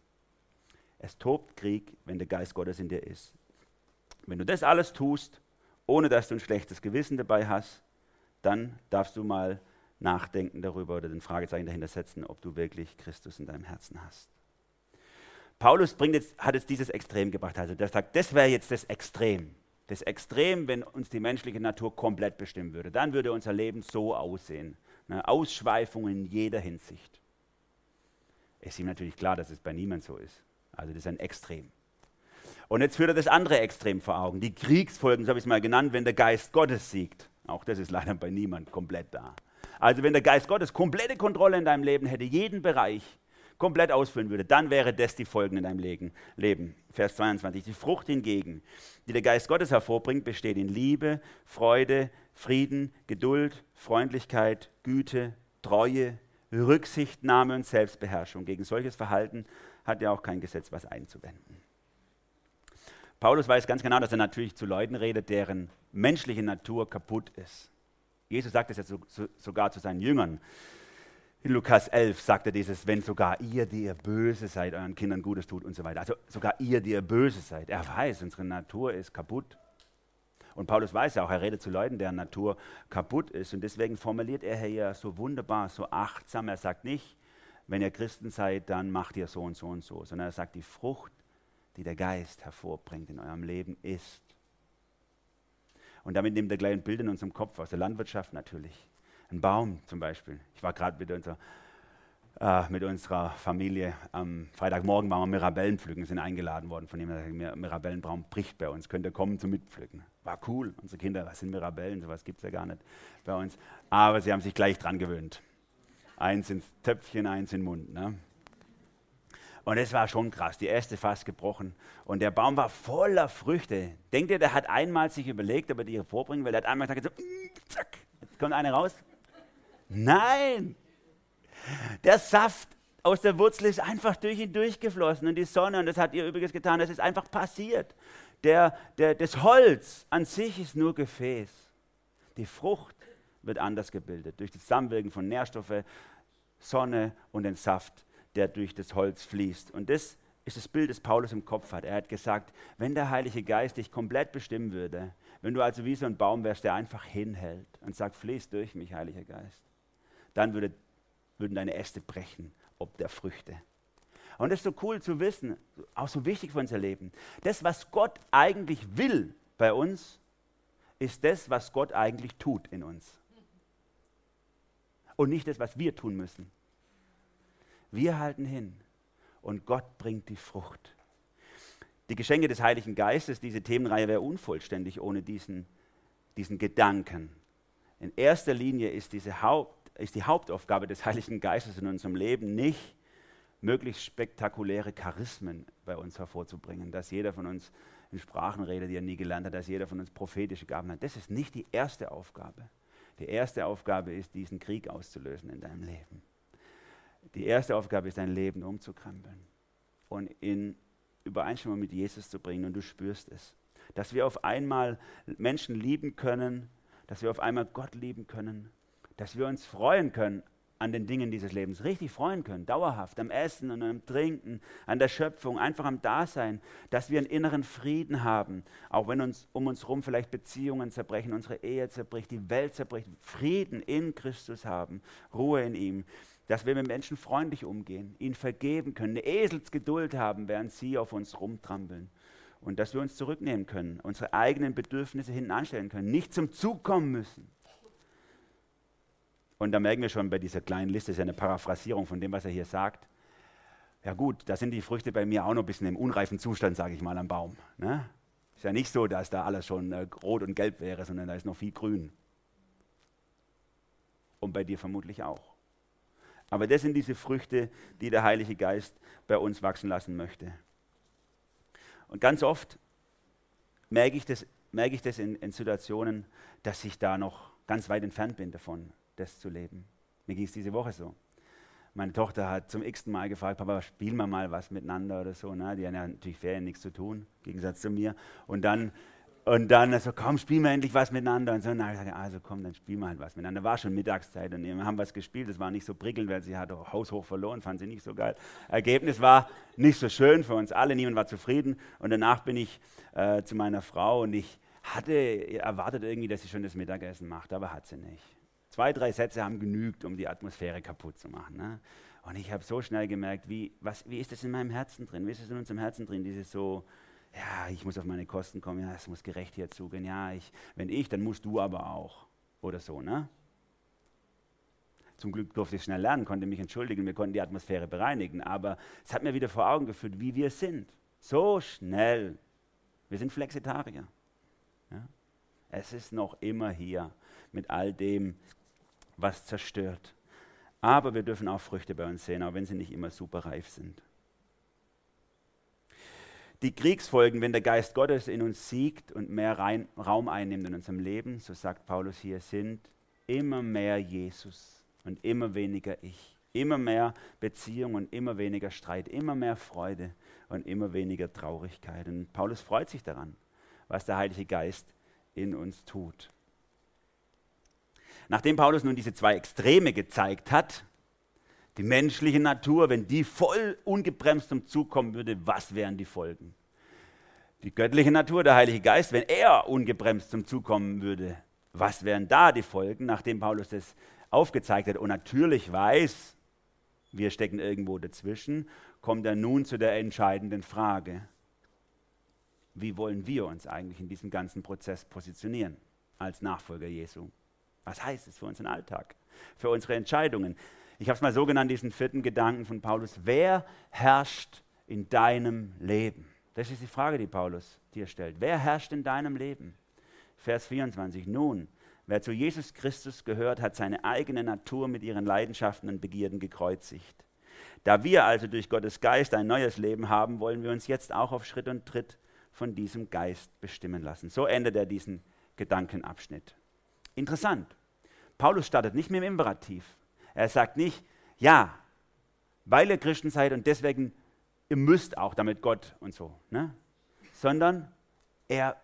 Es tobt Krieg, wenn der Geist Gottes in dir ist. Wenn du das alles tust, ohne dass du ein schlechtes Gewissen dabei hast, dann darfst du mal nachdenken darüber oder den Fragezeichen dahinter setzen, ob du wirklich Christus in deinem Herzen hast. Paulus jetzt, hat jetzt dieses Extrem gebracht. Also der sagt, das wäre jetzt das Extrem. Das Extrem, wenn uns die menschliche Natur komplett bestimmen würde. Dann würde unser Leben so aussehen. Eine Ausschweifung in jeder Hinsicht. Es ist ihm natürlich klar, dass es bei niemand so ist. Also das ist ein Extrem. Und jetzt führt er das andere Extrem vor Augen. Die Kriegsfolgen, so habe ich es mal genannt, wenn der Geist Gottes siegt. Auch das ist leider bei niemand komplett da. Also wenn der Geist Gottes komplette Kontrolle in deinem Leben hätte, jeden Bereich, komplett ausfüllen würde, dann wäre das die Folgen in deinem Leben. Vers 22. Die Frucht hingegen, die der Geist Gottes hervorbringt, besteht in Liebe, Freude, Frieden, Geduld, Freundlichkeit, Güte, Treue, Rücksichtnahme und Selbstbeherrschung. Gegen solches Verhalten hat ja auch kein Gesetz was einzuwenden. Paulus weiß ganz genau, dass er natürlich zu Leuten redet, deren menschliche Natur kaputt ist. Jesus sagt es ja so, so, sogar zu seinen Jüngern. In Lukas 11 sagt er dieses, wenn sogar ihr, die ihr böse seid, euren Kindern Gutes tut und so weiter. Also sogar ihr, die ihr böse seid. Er weiß, unsere Natur ist kaputt. Und Paulus weiß ja auch, er redet zu Leuten, deren Natur kaputt ist. Und deswegen formuliert er hier so wunderbar, so achtsam. Er sagt nicht, wenn ihr Christen seid, dann macht ihr so und so und so, sondern er sagt, die Frucht, die der Geist hervorbringt in eurem Leben, ist. Und damit nimmt er gleich ein Bild in unserem Kopf aus der Landwirtschaft natürlich. Ein Baum zum Beispiel. Ich war gerade mit, unser, äh, mit unserer Familie am Freitagmorgen waren wir Mirabellen pflücken, sind eingeladen worden von jemandem, der Mirabellenbaum bricht bei uns, könnt ihr kommen zum Mitpflücken. War cool. Unsere Kinder, was sind Mirabellen? Sowas gibt es ja gar nicht bei uns. Aber sie haben sich gleich dran gewöhnt. Eins ins Töpfchen, eins in den Mund. Ne? Und es war schon krass, die erste fast gebrochen. Und der Baum war voller Früchte. Denkt ihr, der hat einmal sich überlegt, ob er die hervorbringen will? Der hat einmal gesagt, so, zack, jetzt kommt eine raus. Nein! Der Saft aus der Wurzel ist einfach durch ihn durchgeflossen und die Sonne, und das hat ihr übrigens getan, das ist einfach passiert. Der, der, das Holz an sich ist nur Gefäß. Die Frucht wird anders gebildet, durch das Zusammenwirken von Nährstoffe, Sonne und den Saft, der durch das Holz fließt. Und das ist das Bild, das Paulus im Kopf hat. Er hat gesagt, wenn der Heilige Geist dich komplett bestimmen würde, wenn du also wie so ein Baum wärst, der einfach hinhält und sagt, fließt durch mich, Heiliger Geist, dann würde, würden deine Äste brechen, ob der Früchte. Und das ist so cool zu wissen, auch so wichtig für unser Leben. Das, was Gott eigentlich will bei uns, ist das, was Gott eigentlich tut in uns. Und nicht das, was wir tun müssen. Wir halten hin und Gott bringt die Frucht. Die Geschenke des Heiligen Geistes, diese Themenreihe wäre unvollständig ohne diesen, diesen Gedanken. In erster Linie ist diese Haupt, ist die Hauptaufgabe des Heiligen Geistes in unserem Leben nicht, möglichst spektakuläre Charismen bei uns hervorzubringen, dass jeder von uns in Sprachen redet, die er nie gelernt hat, dass jeder von uns prophetische Gaben hat. Das ist nicht die erste Aufgabe. Die erste Aufgabe ist, diesen Krieg auszulösen in deinem Leben. Die erste Aufgabe ist, dein Leben umzukrempeln und in Übereinstimmung mit Jesus zu bringen. Und du spürst es. Dass wir auf einmal Menschen lieben können, dass wir auf einmal Gott lieben können, dass wir uns freuen können an den Dingen dieses Lebens, richtig freuen können, dauerhaft, am Essen und am Trinken, an der Schöpfung, einfach am Dasein, dass wir einen inneren Frieden haben, auch wenn uns um uns herum vielleicht Beziehungen zerbrechen, unsere Ehe zerbricht, die Welt zerbricht, Frieden in Christus haben, Ruhe in ihm, dass wir mit Menschen freundlich umgehen, ihnen vergeben können, eine Eselsgeduld haben, während sie auf uns rumtrampeln und dass wir uns zurücknehmen können, unsere eigenen Bedürfnisse hinten anstellen können, nicht zum Zug kommen müssen und da merken wir schon bei dieser kleinen Liste, ist ja eine Paraphrasierung von dem, was er hier sagt. Ja gut, da sind die Früchte bei mir auch noch ein bisschen im unreifen Zustand, sage ich mal, am Baum. Ne? Ist ja nicht so, dass da alles schon äh, rot und gelb wäre, sondern da ist noch viel grün. und bei dir vermutlich auch. Aber das sind diese Früchte, die der Heilige Geist bei uns wachsen lassen möchte. Und ganz oft merke ich das, merke ich das in, in Situationen, dass ich da noch ganz weit entfernt bin davon, das zu leben. Mir ging es diese Woche so. Meine Tochter hat zum x-ten Mal gefragt, Papa, spielen wir mal was miteinander oder so. Ne? Die haben ja natürlich Ferien nichts zu tun, im Gegensatz zu mir. Und dann und dann so, komm, spielen wir endlich was miteinander. Und so, na, ich sage, also komm, dann spielen wir halt was miteinander. War schon Mittagszeit und wir haben was gespielt. Das war nicht so prickelnd, weil sie hat auch haushoch verloren, fand sie nicht so geil. Ergebnis war nicht so schön für uns alle, niemand war zufrieden. Und danach bin ich äh, zu meiner Frau und ich hatte erwartet irgendwie, dass sie schon das Mittagessen macht, aber hat sie nicht. Zwei, drei Sätze haben genügt, um die Atmosphäre kaputt zu machen. Ne? Und ich habe so schnell gemerkt, wie, was, wie ist das in meinem Herzen drin? Wie ist das in unserem Herzen drin, dieses so ja, ich muss auf meine Kosten kommen, ja, es muss gerecht hier zugehen, ja, ich, wenn ich, dann musst du aber auch. Oder so, ne? Zum Glück durfte ich schnell lernen, konnte mich entschuldigen, wir konnten die Atmosphäre bereinigen, aber es hat mir wieder vor Augen geführt, wie wir sind. So schnell. Wir sind Flexitarier. Ja? Es ist noch immer hier mit all dem, was zerstört. Aber wir dürfen auch Früchte bei uns sehen, auch wenn sie nicht immer super reif sind. Die Kriegsfolgen, wenn der Geist Gottes in uns siegt und mehr rein, Raum einnimmt in unserem Leben, so sagt Paulus hier, sind immer mehr Jesus und immer weniger ich. Immer mehr Beziehung und immer weniger Streit, immer mehr Freude und immer weniger Traurigkeit. Und Paulus freut sich daran, was der Heilige Geist in uns tut. Nachdem Paulus nun diese zwei Extreme gezeigt hat, die menschliche Natur, wenn die voll ungebremst zum Zug kommen würde, was wären die Folgen? Die göttliche Natur, der Heilige Geist, wenn er ungebremst zum Zug kommen würde, was wären da die Folgen, nachdem Paulus das aufgezeigt hat und natürlich weiß, wir stecken irgendwo dazwischen, kommt er nun zu der entscheidenden Frage. Wie wollen wir uns eigentlich in diesem ganzen Prozess positionieren als Nachfolger Jesu? Was heißt es für unseren Alltag, für unsere Entscheidungen? Ich habe es mal so genannt, diesen vierten Gedanken von Paulus. Wer herrscht in deinem Leben? Das ist die Frage, die Paulus dir stellt. Wer herrscht in deinem Leben? Vers 24. Nun, wer zu Jesus Christus gehört, hat seine eigene Natur mit ihren Leidenschaften und Begierden gekreuzigt. Da wir also durch Gottes Geist ein neues Leben haben, wollen wir uns jetzt auch auf Schritt und Tritt von diesem Geist bestimmen lassen. So endet er diesen Gedankenabschnitt. Interessant. Paulus startet nicht mit dem Imperativ. Er sagt nicht, ja, weil ihr Christen seid und deswegen, ihr müsst auch damit Gott und so, ne? sondern er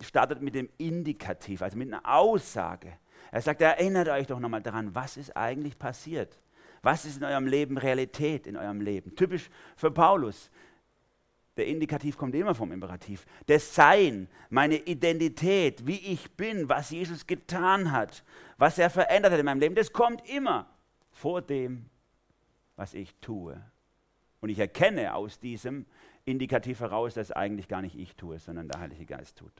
startet mit dem Indikativ, also mit einer Aussage. Er sagt, erinnert euch doch nochmal daran, was ist eigentlich passiert? Was ist in eurem Leben Realität in eurem Leben? Typisch für Paulus. Der Indikativ kommt immer vom Imperativ. Das Sein, meine Identität, wie ich bin, was Jesus getan hat, was er verändert hat in meinem Leben, das kommt immer vor dem, was ich tue. Und ich erkenne aus diesem Indikativ heraus, dass eigentlich gar nicht ich tue, sondern der Heilige Geist tut.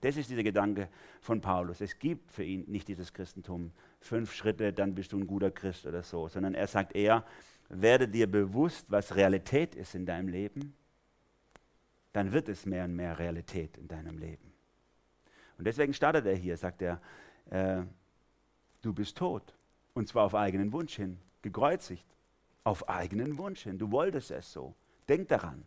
Das ist dieser Gedanke von Paulus. Es gibt für ihn nicht dieses Christentum, fünf Schritte, dann bist du ein guter Christ oder so, sondern er sagt eher, werde dir bewusst, was Realität ist in deinem Leben, dann wird es mehr und mehr Realität in deinem Leben. Und deswegen startet er hier, sagt er, äh, du bist tot. Und zwar auf eigenen Wunsch hin, gekreuzigt. Auf eigenen Wunsch hin. Du wolltest es so. Denk daran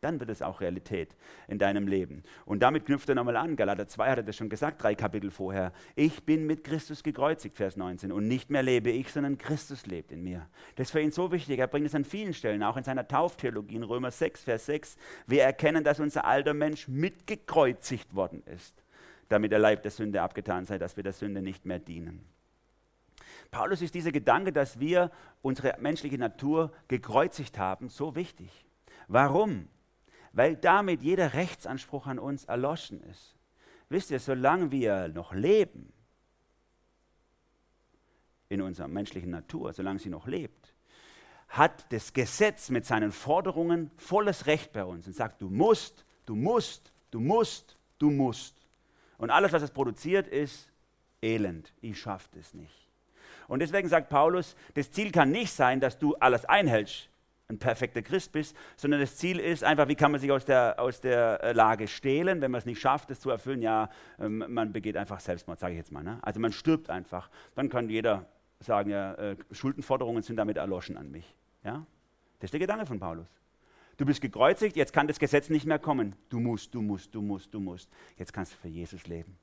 dann wird es auch Realität in deinem Leben. Und damit knüpft er nochmal an. Galater 2 hat er das schon gesagt, drei Kapitel vorher. Ich bin mit Christus gekreuzigt, Vers 19. Und nicht mehr lebe ich, sondern Christus lebt in mir. Das ist für ihn so wichtig. Er bringt es an vielen Stellen, auch in seiner Tauftheologie in Römer 6, Vers 6. Wir erkennen, dass unser alter Mensch mitgekreuzigt worden ist, damit der Leib der Sünde abgetan sei, dass wir der Sünde nicht mehr dienen. Paulus ist dieser Gedanke, dass wir unsere menschliche Natur gekreuzigt haben, so wichtig. Warum? Weil damit jeder Rechtsanspruch an uns erloschen ist. Wisst ihr, solange wir noch leben in unserer menschlichen Natur, solange sie noch lebt, hat das Gesetz mit seinen Forderungen volles Recht bei uns und sagt, du musst, du musst, du musst, du musst. Und alles, was es produziert, ist Elend. Ich schaffe das nicht. Und deswegen sagt Paulus, das Ziel kann nicht sein, dass du alles einhältst, ein perfekter Christ bist, sondern das Ziel ist einfach, wie kann man sich aus der, aus der äh, Lage stehlen, wenn man es nicht schafft, es zu erfüllen. Ja, ähm, man begeht einfach Selbstmord, sage ich jetzt mal. Ne? Also man stirbt einfach. Dann kann jeder sagen, ja, äh, Schuldenforderungen sind damit erloschen an mich. Ja? Das ist der Gedanke von Paulus. Du bist gekreuzigt, jetzt kann das Gesetz nicht mehr kommen. Du musst, du musst, du musst, du musst. Jetzt kannst du für Jesus leben.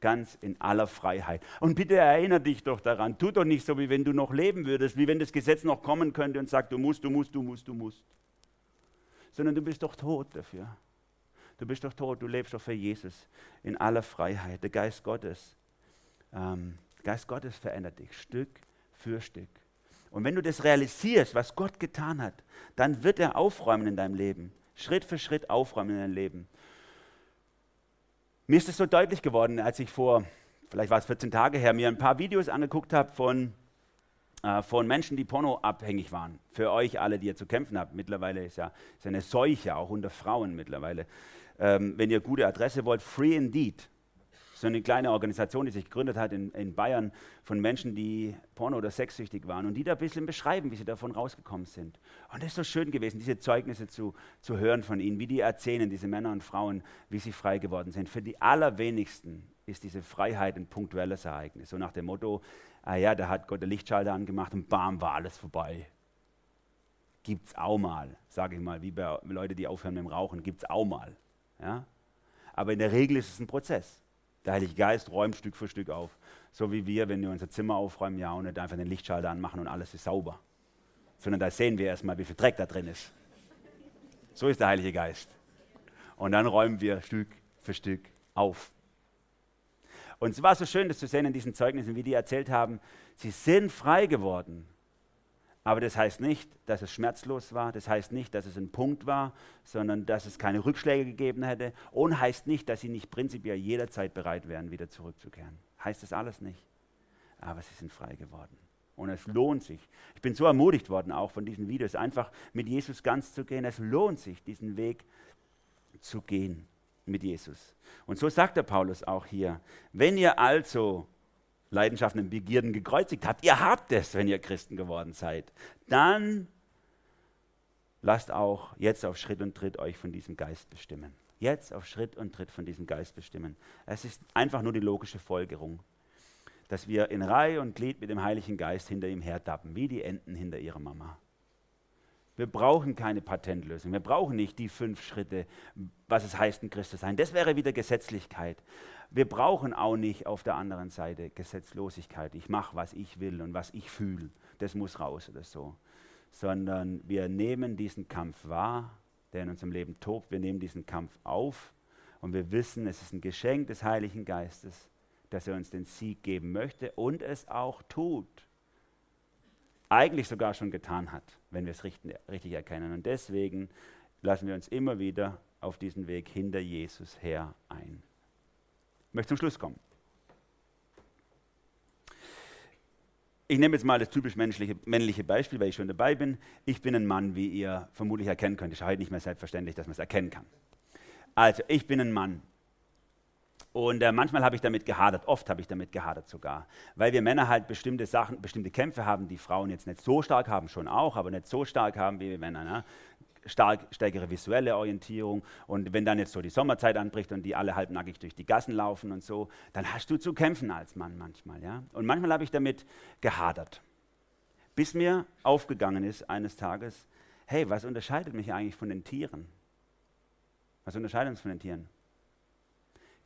Ganz in aller Freiheit. Und bitte erinnere dich doch daran. Tu doch nicht so, wie wenn du noch leben würdest, wie wenn das Gesetz noch kommen könnte und sagt, du musst, du musst, du musst, du musst. Sondern du bist doch tot dafür. Du bist doch tot, du lebst doch für Jesus in aller Freiheit. Der Geist Gottes, ähm, Geist Gottes verändert dich Stück für Stück. Und wenn du das realisierst, was Gott getan hat, dann wird er aufräumen in deinem Leben. Schritt für Schritt aufräumen in deinem Leben. Mir ist es so deutlich geworden, als ich vor, vielleicht war es 14 Tage her, mir ein paar Videos angeguckt habe von, äh, von Menschen, die pornoabhängig waren. Für euch alle, die ihr zu kämpfen habt. Mittlerweile ist ja ist eine Seuche, auch unter Frauen mittlerweile. Ähm, wenn ihr gute Adresse wollt, Free Indeed so eine kleine Organisation, die sich gegründet hat in, in Bayern von Menschen, die porno- oder sexsüchtig waren und die da ein bisschen beschreiben, wie sie davon rausgekommen sind. Und es ist so schön gewesen, diese Zeugnisse zu, zu hören von ihnen, wie die erzählen, diese Männer und Frauen, wie sie frei geworden sind. Für die allerwenigsten ist diese Freiheit ein punktuelles Ereignis. So nach dem Motto, ah ja, da hat Gott den Lichtschalter angemacht und bam, war alles vorbei. Gibt's auch mal, sage ich mal, wie bei Leuten, die aufhören mit dem Rauchen, gibt's auch mal. Ja? Aber in der Regel ist es ein Prozess. Der Heilige Geist räumt Stück für Stück auf. So wie wir, wenn wir unser Zimmer aufräumen, ja, und nicht einfach den Lichtschalter anmachen und alles ist sauber. Sondern da sehen wir erstmal, wie viel Dreck da drin ist. So ist der Heilige Geist. Und dann räumen wir Stück für Stück auf. Und es war so schön, das zu sehen in diesen Zeugnissen, wie die erzählt haben, sie sind frei geworden aber das heißt nicht, dass es schmerzlos war, das heißt nicht, dass es ein Punkt war, sondern dass es keine Rückschläge gegeben hätte und heißt nicht, dass sie nicht prinzipiell jederzeit bereit wären, wieder zurückzukehren. Heißt das alles nicht. Aber sie sind frei geworden. Und es lohnt sich. Ich bin so ermutigt worden, auch von diesen Videos, einfach mit Jesus ganz zu gehen. Es lohnt sich, diesen Weg zu gehen mit Jesus. Und so sagt der Paulus auch hier, wenn ihr also Leidenschaften und Begierden gekreuzigt habt, ihr habt es, wenn ihr Christen geworden seid, dann lasst auch jetzt auf Schritt und Tritt euch von diesem Geist bestimmen. Jetzt auf Schritt und Tritt von diesem Geist bestimmen. Es ist einfach nur die logische Folgerung, dass wir in Reihe und Glied mit dem Heiligen Geist hinter ihm hertappen, wie die Enten hinter ihrer Mama. Wir brauchen keine Patentlösung. Wir brauchen nicht die fünf Schritte, was es heißt, ein Christ zu sein. Das wäre wieder Gesetzlichkeit. Wir brauchen auch nicht auf der anderen Seite Gesetzlosigkeit. Ich mache, was ich will und was ich fühle. Das muss raus oder so. Sondern wir nehmen diesen Kampf wahr, der in unserem Leben tobt. Wir nehmen diesen Kampf auf und wir wissen, es ist ein Geschenk des Heiligen Geistes, dass er uns den Sieg geben möchte und es auch tut eigentlich sogar schon getan hat, wenn wir es richtig erkennen. Und deswegen lassen wir uns immer wieder auf diesen Weg hinter Jesus her ein. Ich möchte zum Schluss kommen. Ich nehme jetzt mal das typisch männliche Beispiel, weil ich schon dabei bin. Ich bin ein Mann, wie ihr vermutlich erkennen könnt. Es ist heute nicht mehr selbstverständlich, dass man es erkennen kann. Also, ich bin ein Mann. Und äh, manchmal habe ich damit gehadert, oft habe ich damit gehadert sogar, weil wir Männer halt bestimmte Sachen, bestimmte Kämpfe haben, die Frauen jetzt nicht so stark haben, schon auch, aber nicht so stark haben wie wir Männer. Ne? Stark, stärkere visuelle Orientierung und wenn dann jetzt so die Sommerzeit anbricht und die alle halbnackig durch die Gassen laufen und so, dann hast du zu kämpfen als Mann manchmal. Ja? Und manchmal habe ich damit gehadert, bis mir aufgegangen ist eines Tages, hey, was unterscheidet mich eigentlich von den Tieren? Was unterscheidet uns von den Tieren?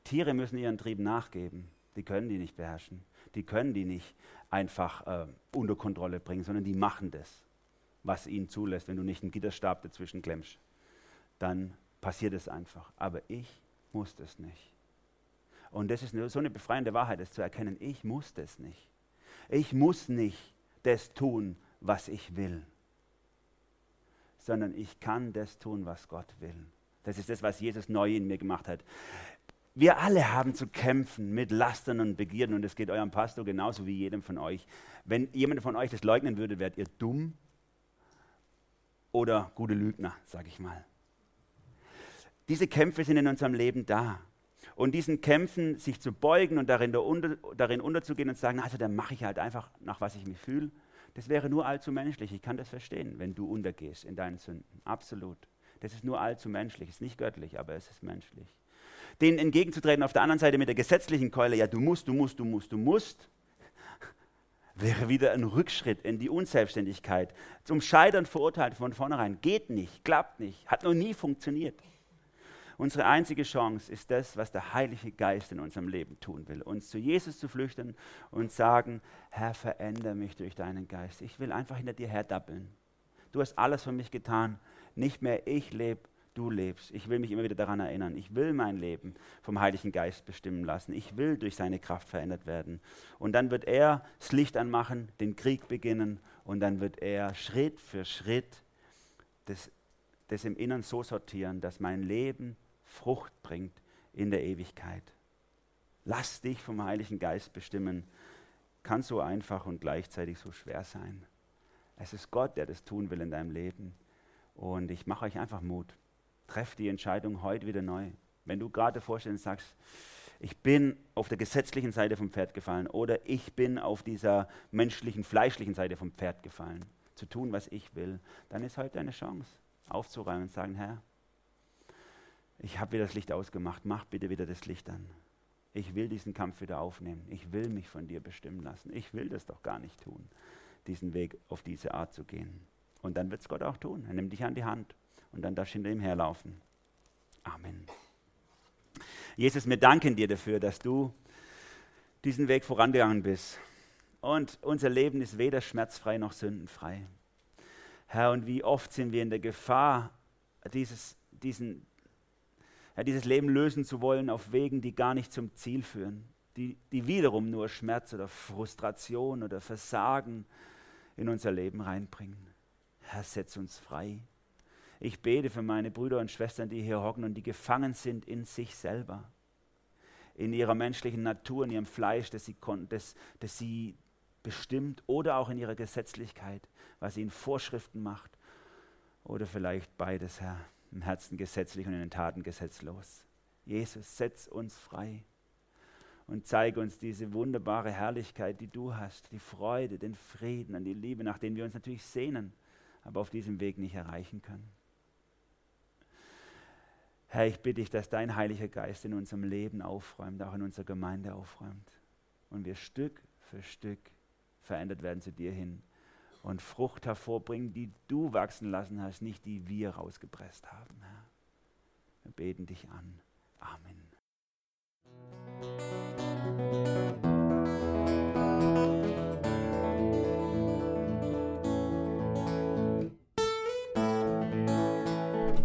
Tiere müssen ihren Trieb nachgeben. Die können die nicht beherrschen. Die können die nicht einfach äh, unter Kontrolle bringen, sondern die machen das, was ihnen zulässt. Wenn du nicht einen Gitterstab dazwischen klemmst, dann passiert es einfach. Aber ich muss das nicht. Und das ist so eine befreiende Wahrheit, das zu erkennen. Ich muss das nicht. Ich muss nicht das tun, was ich will, sondern ich kann das tun, was Gott will. Das ist das, was Jesus neu in mir gemacht hat. Wir alle haben zu kämpfen mit Lastern und Begierden und es geht eurem Pastor genauso wie jedem von euch. Wenn jemand von euch das leugnen würde, wärt ihr dumm oder gute Lügner, sage ich mal. Diese Kämpfe sind in unserem Leben da. Und diesen Kämpfen sich zu beugen und darin, unter, darin unterzugehen und zu sagen, also dann mache ich halt einfach nach was ich mich fühle, Das wäre nur allzu menschlich. Ich kann das verstehen, wenn du untergehst in deinen Sünden. Absolut. Das ist nur allzu menschlich. Es ist nicht göttlich, aber es ist menschlich. Denen entgegenzutreten auf der anderen Seite mit der gesetzlichen Keule, ja, du musst, du musst, du musst, du musst, wäre wieder ein Rückschritt in die Unselbstständigkeit. Zum Scheitern verurteilt von vornherein. Geht nicht, klappt nicht, hat noch nie funktioniert. Unsere einzige Chance ist das, was der Heilige Geist in unserem Leben tun will. Uns zu Jesus zu flüchten und sagen, Herr, verändere mich durch deinen Geist. Ich will einfach hinter dir herdappeln. Du hast alles für mich getan. Nicht mehr ich lebe, du lebst. Ich will mich immer wieder daran erinnern. Ich will mein Leben vom Heiligen Geist bestimmen lassen. Ich will durch seine Kraft verändert werden. Und dann wird er das Licht anmachen, den Krieg beginnen und dann wird er Schritt für Schritt das, das im Innern so sortieren, dass mein Leben Frucht bringt in der Ewigkeit. Lass dich vom Heiligen Geist bestimmen. Kann so einfach und gleichzeitig so schwer sein. Es ist Gott, der das tun will in deinem Leben. Und ich mache euch einfach Mut. Treff die Entscheidung heute wieder neu. Wenn du gerade vorstellst und sagst, ich bin auf der gesetzlichen Seite vom Pferd gefallen oder ich bin auf dieser menschlichen, fleischlichen Seite vom Pferd gefallen, zu tun, was ich will, dann ist heute eine Chance, aufzuräumen und sagen, Herr, ich habe wieder das Licht ausgemacht, mach bitte wieder das Licht an. Ich will diesen Kampf wieder aufnehmen. Ich will mich von dir bestimmen lassen. Ich will das doch gar nicht tun, diesen Weg auf diese Art zu gehen. Und dann wird es Gott auch tun. Er nimmt dich an die Hand und dann darfst du hinter ihm herlaufen. Amen. Jesus, wir danken dir dafür, dass du diesen Weg vorangegangen bist. Und unser Leben ist weder schmerzfrei noch sündenfrei. Herr, und wie oft sind wir in der Gefahr, dieses, diesen, ja, dieses Leben lösen zu wollen auf Wegen, die gar nicht zum Ziel führen, die, die wiederum nur Schmerz oder Frustration oder Versagen in unser Leben reinbringen. Herr, setz uns frei. Ich bete für meine Brüder und Schwestern, die hier hocken und die gefangen sind in sich selber, in ihrer menschlichen Natur, in ihrem Fleisch, das sie, das, das sie bestimmt oder auch in ihrer Gesetzlichkeit, was ihnen Vorschriften macht oder vielleicht beides, Herr im Herzen gesetzlich und in den Taten gesetzlos. Jesus, setz uns frei und zeige uns diese wunderbare Herrlichkeit, die du hast, die Freude, den Frieden und die Liebe, nach denen wir uns natürlich sehnen, aber auf diesem Weg nicht erreichen können. Herr, ich bitte dich, dass dein Heiliger Geist in unserem Leben aufräumt, auch in unserer Gemeinde aufräumt und wir Stück für Stück verändert werden zu dir hin und Frucht hervorbringen, die du wachsen lassen hast, nicht die wir rausgepresst haben. Herr. Wir beten dich an. Amen.